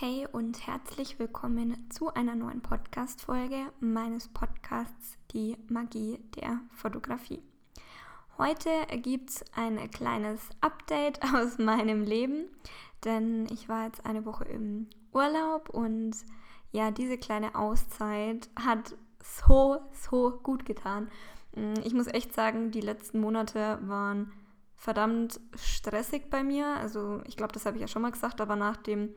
Hey und herzlich willkommen zu einer neuen Podcast-Folge meines Podcasts Die Magie der Fotografie. Heute gibt es ein kleines Update aus meinem Leben, denn ich war jetzt eine Woche im Urlaub und ja, diese kleine Auszeit hat so, so gut getan. Ich muss echt sagen, die letzten Monate waren verdammt stressig bei mir. Also ich glaube, das habe ich ja schon mal gesagt, aber nach dem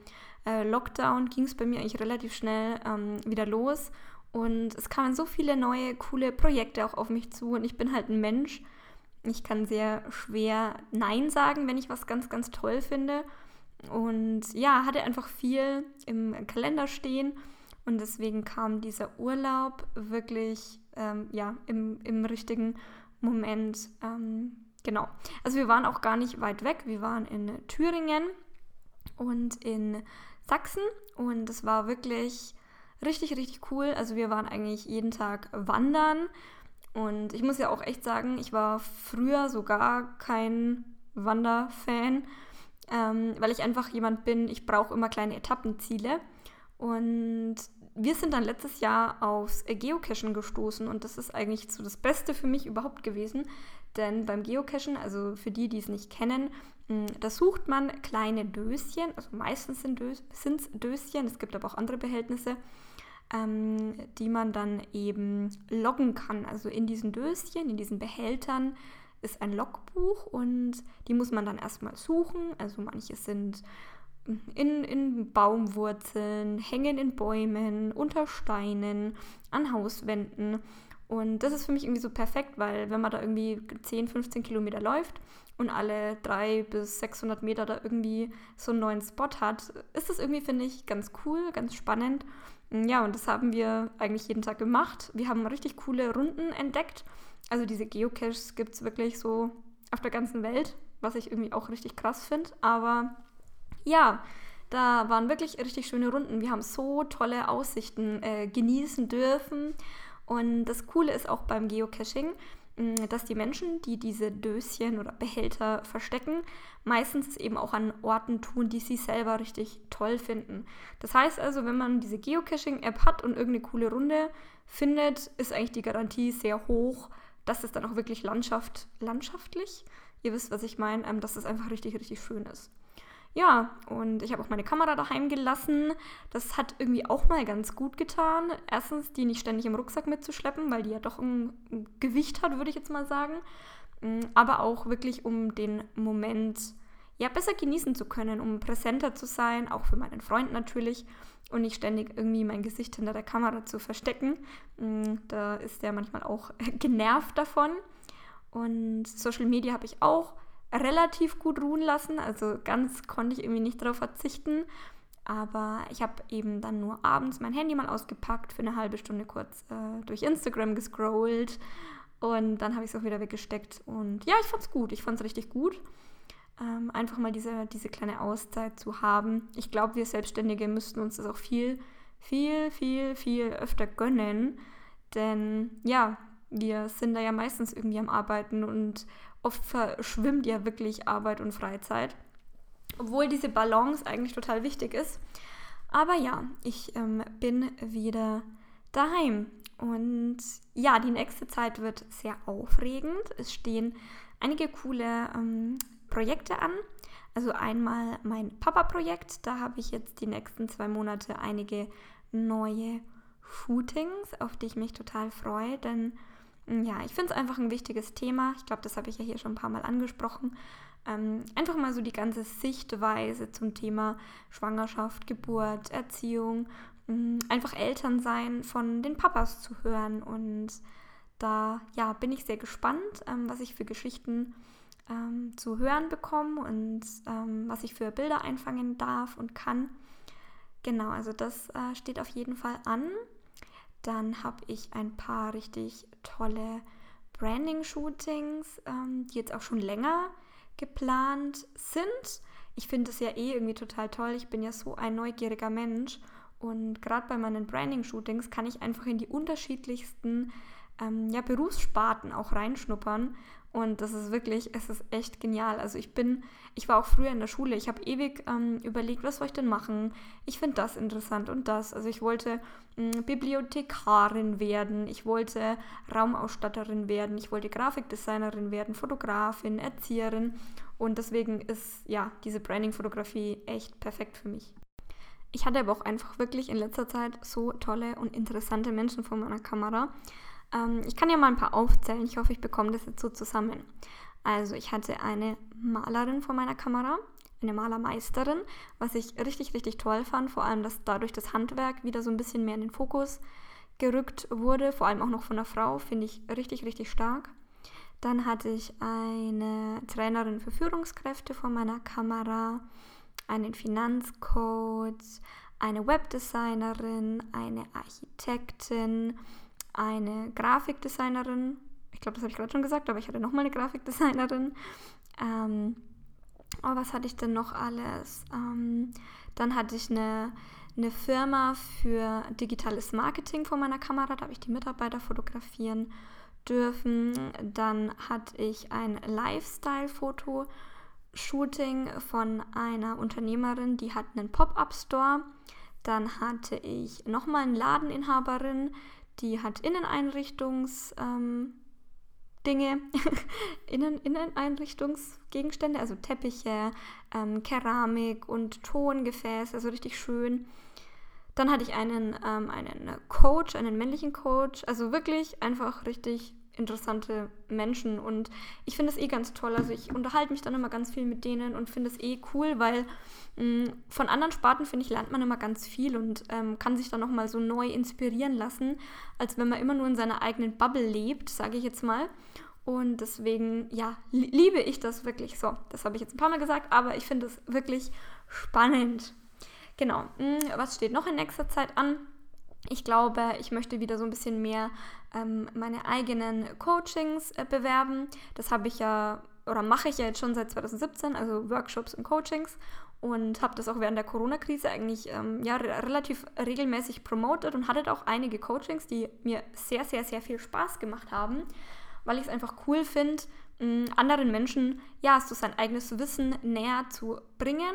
äh, Lockdown ging es bei mir eigentlich relativ schnell ähm, wieder los. Und es kamen so viele neue, coole Projekte auch auf mich zu. Und ich bin halt ein Mensch. Ich kann sehr schwer Nein sagen, wenn ich was ganz, ganz toll finde. Und ja, hatte einfach viel im Kalender stehen. Und deswegen kam dieser Urlaub wirklich ähm, ja, im, im richtigen Moment. Ähm, genau. Also wir waren auch gar nicht weit weg. Wir waren in Thüringen und in Sachsen und es war wirklich richtig, richtig cool. Also wir waren eigentlich jeden Tag wandern und ich muss ja auch echt sagen, ich war früher sogar kein Wanderfan, ähm, weil ich einfach jemand bin, ich brauche immer kleine Etappenziele und wir sind dann letztes Jahr aufs Geocachen gestoßen und das ist eigentlich so das Beste für mich überhaupt gewesen, denn beim Geocachen, also für die, die es nicht kennen, hm, da sucht man kleine Döschen, also meistens sind es Döschen, es gibt aber auch andere Behältnisse, ähm, die man dann eben loggen kann. Also in diesen Döschen, in diesen Behältern ist ein Logbuch und die muss man dann erstmal suchen. Also manche sind in, in Baumwurzeln, hängen in Bäumen, unter Steinen, an Hauswänden. Und das ist für mich irgendwie so perfekt, weil wenn man da irgendwie 10, 15 Kilometer läuft und alle 300 bis 600 Meter da irgendwie so einen neuen Spot hat, ist das irgendwie, finde ich, ganz cool, ganz spannend. Ja, und das haben wir eigentlich jeden Tag gemacht. Wir haben richtig coole Runden entdeckt. Also diese Geocaches gibt es wirklich so auf der ganzen Welt, was ich irgendwie auch richtig krass finde. Aber ja, da waren wirklich richtig schöne Runden. Wir haben so tolle Aussichten äh, genießen dürfen. Und das Coole ist auch beim Geocaching, mm, dass die Menschen, die diese Döschen oder Behälter verstecken, meistens eben auch an Orten tun, die sie selber richtig toll finden. Das heißt also, wenn man diese Geocaching-App hat und irgendeine coole Runde findet, ist eigentlich die Garantie sehr hoch, dass es dann auch wirklich Landschaft, landschaftlich, ihr wisst, was ich meine, ähm, dass es einfach richtig, richtig schön ist. Ja, und ich habe auch meine Kamera daheim gelassen. Das hat irgendwie auch mal ganz gut getan. Erstens, die nicht ständig im Rucksack mitzuschleppen, weil die ja doch ein Gewicht hat, würde ich jetzt mal sagen. Mm, aber auch wirklich, um den Moment ja besser genießen zu können, um präsenter zu sein, auch für meinen Freund natürlich und nicht ständig irgendwie mein Gesicht hinter der Kamera zu verstecken. Mm, da ist der manchmal auch genervt davon. Und Social Media habe ich auch relativ gut ruhen lassen. Also ganz konnte ich irgendwie nicht darauf verzichten. Aber ich habe eben dann nur abends mein Handy mal ausgepackt, für eine halbe Stunde kurz äh, durch Instagram gescrollt und dann habe ich es auch wieder weggesteckt. Und ja, ich fand es gut. Ich fand es richtig gut. Ähm, einfach mal diese, diese kleine Auszeit zu haben. Ich glaube, wir Selbstständige müssten uns das auch viel, viel, viel, viel öfter gönnen. Denn ja, wir sind da ja meistens irgendwie am Arbeiten und oft verschwimmt ja wirklich Arbeit und Freizeit. Obwohl diese Balance eigentlich total wichtig ist. Aber ja, ich ähm, bin wieder daheim. Und ja, die nächste Zeit wird sehr aufregend. Es stehen einige coole ähm, Projekte an. Also einmal mein Papa-Projekt. Da habe ich jetzt die nächsten zwei Monate einige neue Shootings, auf die ich mich total freue. Denn ja, ich finde es einfach ein wichtiges Thema. Ich glaube, das habe ich ja hier schon ein paar Mal angesprochen. Ähm, einfach mal so die ganze Sichtweise zum Thema Schwangerschaft, Geburt, Erziehung, mh, mm, einfach Elternsein von den Papas zu hören. Und da ja, bin ich sehr gespannt, ähm, was ich für Geschichten ähm, zu hören bekomme und ähm, was ich für Bilder einfangen darf und kann. Genau, also das äh, steht auf jeden Fall an. Dann habe ich ein paar richtig tolle Branding-Shootings, ähm, die jetzt auch schon länger geplant sind. Ich finde es ja eh irgendwie total toll. Ich bin ja so ein neugieriger Mensch. Und gerade bei meinen Branding-Shootings kann ich einfach in die unterschiedlichsten ähm, ja, Berufssparten auch reinschnuppern. Und das ist wirklich, es ist echt genial. Also ich bin, ich war auch früher in der Schule, ich habe ewig ähm, überlegt, was soll ich denn machen? Ich finde das interessant und das. Also ich wollte ähm, Bibliothekarin werden, ich wollte Raumausstatterin werden, ich wollte Grafikdesignerin werden, Fotografin, Erzieherin. Und deswegen ist ja diese Branding-Fotografie echt perfekt für mich. Ich hatte aber auch einfach wirklich in letzter Zeit so tolle und interessante Menschen vor meiner Kamera. Ähm, ich kann ja mal ein paar aufzählen. Ich hoffe, ich bekomme das jetzt so zusammen. Also ich hatte eine Malerin vor meiner Kamera, eine Malermeisterin, was ich richtig, richtig toll fand. Vor allem, dass dadurch das Handwerk wieder so ein bisschen mehr in den Fokus gerückt wurde. Vor allem auch noch von einer Frau, finde ich richtig, richtig stark. Dann hatte ich eine Trainerin für Führungskräfte vor meiner Kamera, einen Finanzcoach, eine Webdesignerin, eine Architektin, eine Grafikdesignerin. Ich glaube, das habe ich gerade schon gesagt, aber ich hatte nochmal eine Grafikdesignerin. Ähm, oh, was hatte ich denn noch alles? Ähm, dann hatte ich eine, eine Firma für digitales Marketing vor meiner Kamera. Da habe ich die Mitarbeiter fotografieren dürfen. Dann hatte ich ein Lifestyle-Foto-Shooting von einer Unternehmerin, die hat einen Pop-up-Store. Dann hatte ich nochmal eine Ladeninhaberin, die hat Inneneinrichtungs... Ähm, Dinge, Innen Inneneinrichtungsgegenstände, also Teppiche, ähm, Keramik und Tongefäße, also richtig schön. Dann hatte ich einen, ähm, einen Coach, einen männlichen Coach, also wirklich einfach richtig interessante Menschen und ich finde es eh ganz toll. Also ich unterhalte mich dann immer ganz viel mit denen und finde es eh cool, weil mh, mm, von anderen Sparten, finde ich, lernt man immer ganz viel und ähm, kann sich dann nochmal so neu inspirieren lassen, als wenn man immer nur in seiner eigenen Bubble lebt, sage ich jetzt mal. Und deswegen, ja, liebe ich das wirklich so. Das habe ich jetzt ein paar Mal gesagt, aber ich finde es wirklich spannend. Genau. Mm, was steht noch in nächster Zeit an? Ich glaube, ich möchte wieder so ein bisschen mehr ähm, meine eigenen Coachings äh, bewerben. Das habe ich ja oder mache ich ja jetzt schon seit 2017, also Workshops und Coachings und habe das auch während der Corona-Krise eigentlich ähm, ja, relativ regelmäßig promotet und hatte auch einige Coachings, die mir sehr, sehr, sehr viel Spaß gemacht haben, weil ich es einfach cool finde, anderen Menschen ja so sein eigenes Wissen näher zu bringen.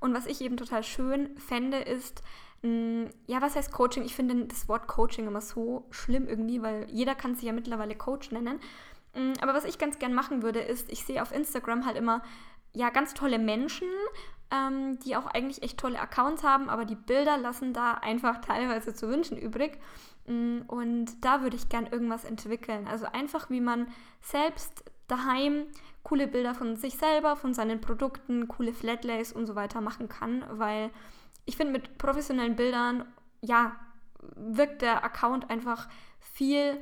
Und was ich eben total schön fände, ist, ja, was heißt Coaching? Ich finde das Wort Coaching immer so schlimm irgendwie, weil jeder kann sich ja mittlerweile Coach nennen. Aber was ich ganz gern machen würde, ist, ich sehe auf Instagram halt immer ja ganz tolle Menschen, ähm, die auch eigentlich echt tolle Accounts haben, aber die Bilder lassen da einfach teilweise zu wünschen übrig. Und da würde ich gern irgendwas entwickeln. Also einfach, wie man selbst daheim coole Bilder von sich selber, von seinen Produkten, coole Flatlays und so weiter machen kann, weil ich finde, mit professionellen Bildern, ja, wirkt der Account einfach viel,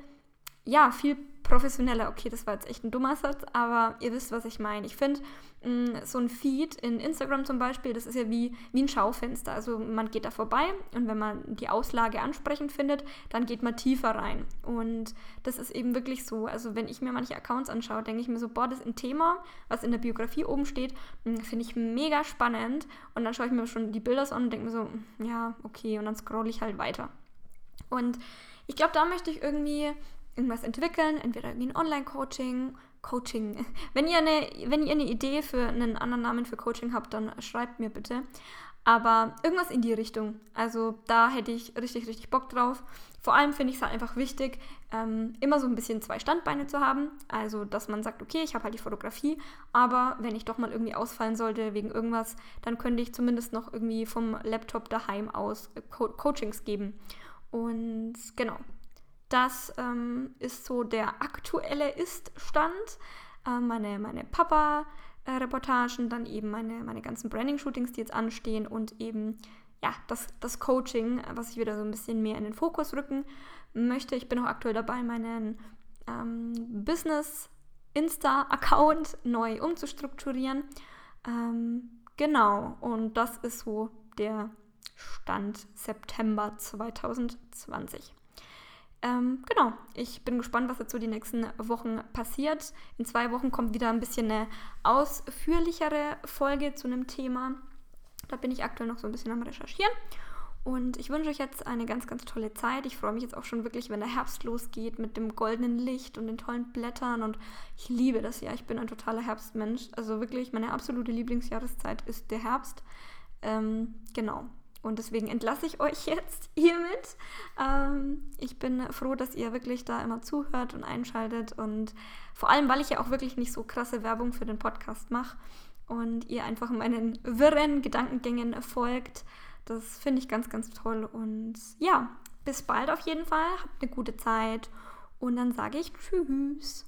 ja, viel professioneller. Okay, das war jetzt echt ein dummer Satz, aber ihr wisst, was ich meine. Ich finde, mm, so ein Feed in Instagram zum Beispiel, das ist ja wie, wie ein Schaufenster. Also man geht da vorbei und wenn man die Auslage ansprechend findet, dann geht man tiefer rein. Und das ist eben wirklich so. Also wenn ich mir manche Accounts anschaue, denke ich mir so, boah, das ist ein Thema, was in der Biografie oben steht, mm, finde ich mega spannend. Und dann schaue ich mir schon die Bilder an und denke mir so, mm, ja, okay, und dann scrolle ich halt weiter. Und ich glaube, da möchte ich irgendwie irgendwas entwickeln, entweder irgendwie ein Online-Coaching, Coaching. Wenn ihr, eine, wenn ihr eine Idee für einen anderen Namen für Coaching habt, dann schreibt mir bitte. Aber irgendwas in die Richtung. Also da hätte ich richtig, richtig Bock drauf. Vor allem finde ich es halt einfach wichtig, ähm, immer so ein bisschen zwei Standbeine zu haben. Also, dass man sagt, okay, ich habe halt die Fotografie, aber wenn ich doch mal irgendwie ausfallen sollte wegen irgendwas, dann könnte ich zumindest noch irgendwie vom Laptop daheim aus Co Coachings geben. Und genau, das ähm, ist so der aktuelle Ist-Stand. Äh, meine, meine Papa-Reportagen, dann eben meine, meine ganzen Branding-Shootings, die jetzt anstehen und eben ja, das, das Coaching, was ich wieder so ein bisschen mehr in den Fokus rücken möchte. Ich bin auch aktuell dabei, meinen ähm, Business-Insta-Account neu umzustrukturieren. Ähm, genau, und das ist so der Stand September 2020. Ähm, genau, ich bin gespannt, was so die nächsten Wochen passiert. In zwei Wochen kommt wieder ein bisschen eine ausführlichere Folge zu einem Thema. Da bin ich aktuell noch so ein bisschen am Recherchieren. Und ich wünsche euch jetzt eine ganz, ganz tolle Zeit. Ich freue mich jetzt auch schon wirklich, wenn der Herbst losgeht mit dem goldenen Licht und den tollen Blättern. Und ich liebe das Jahr. Ich bin ein totaler Herbstmensch. Also wirklich, meine absolute Lieblingsjahreszeit ist der Herbst. Ähm, genau. Und deswegen entlasse ich euch jetzt hiermit. Ähm, ich bin froh, dass ihr wirklich da immer zuhört und einschaltet. Und vor allem, weil ich ja auch wirklich nicht so krasse Werbung für den Podcast mache und ihr einfach meinen wirren Gedankengängen folgt. Das finde ich ganz, ganz toll. Und ja, bis bald auf jeden Fall. Habt eine gute Zeit. Und dann sage ich Tschüss.